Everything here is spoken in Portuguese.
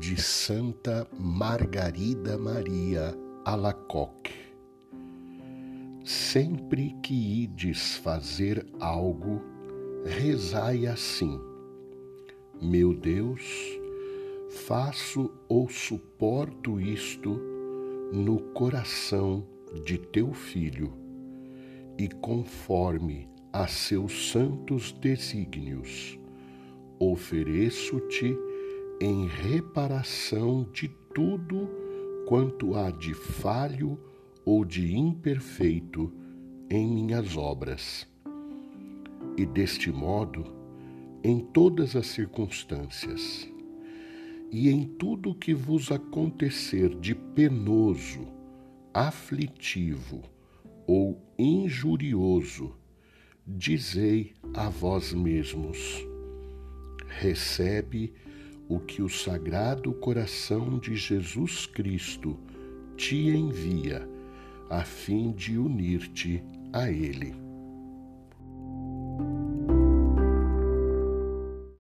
de Santa Margarida Maria Alacoque. Sempre que ides fazer algo, rezai assim: Meu Deus, faço ou suporto isto no coração de teu filho e conforme a seus santos desígnios, ofereço-te em reparação de tudo quanto há de falho ou de imperfeito em minhas obras. E deste modo, em todas as circunstâncias, e em tudo que vos acontecer de penoso, aflitivo ou injurioso, dizei a vós mesmos: recebe o que o Sagrado Coração de Jesus Cristo te envia, a fim de unir-te a Ele.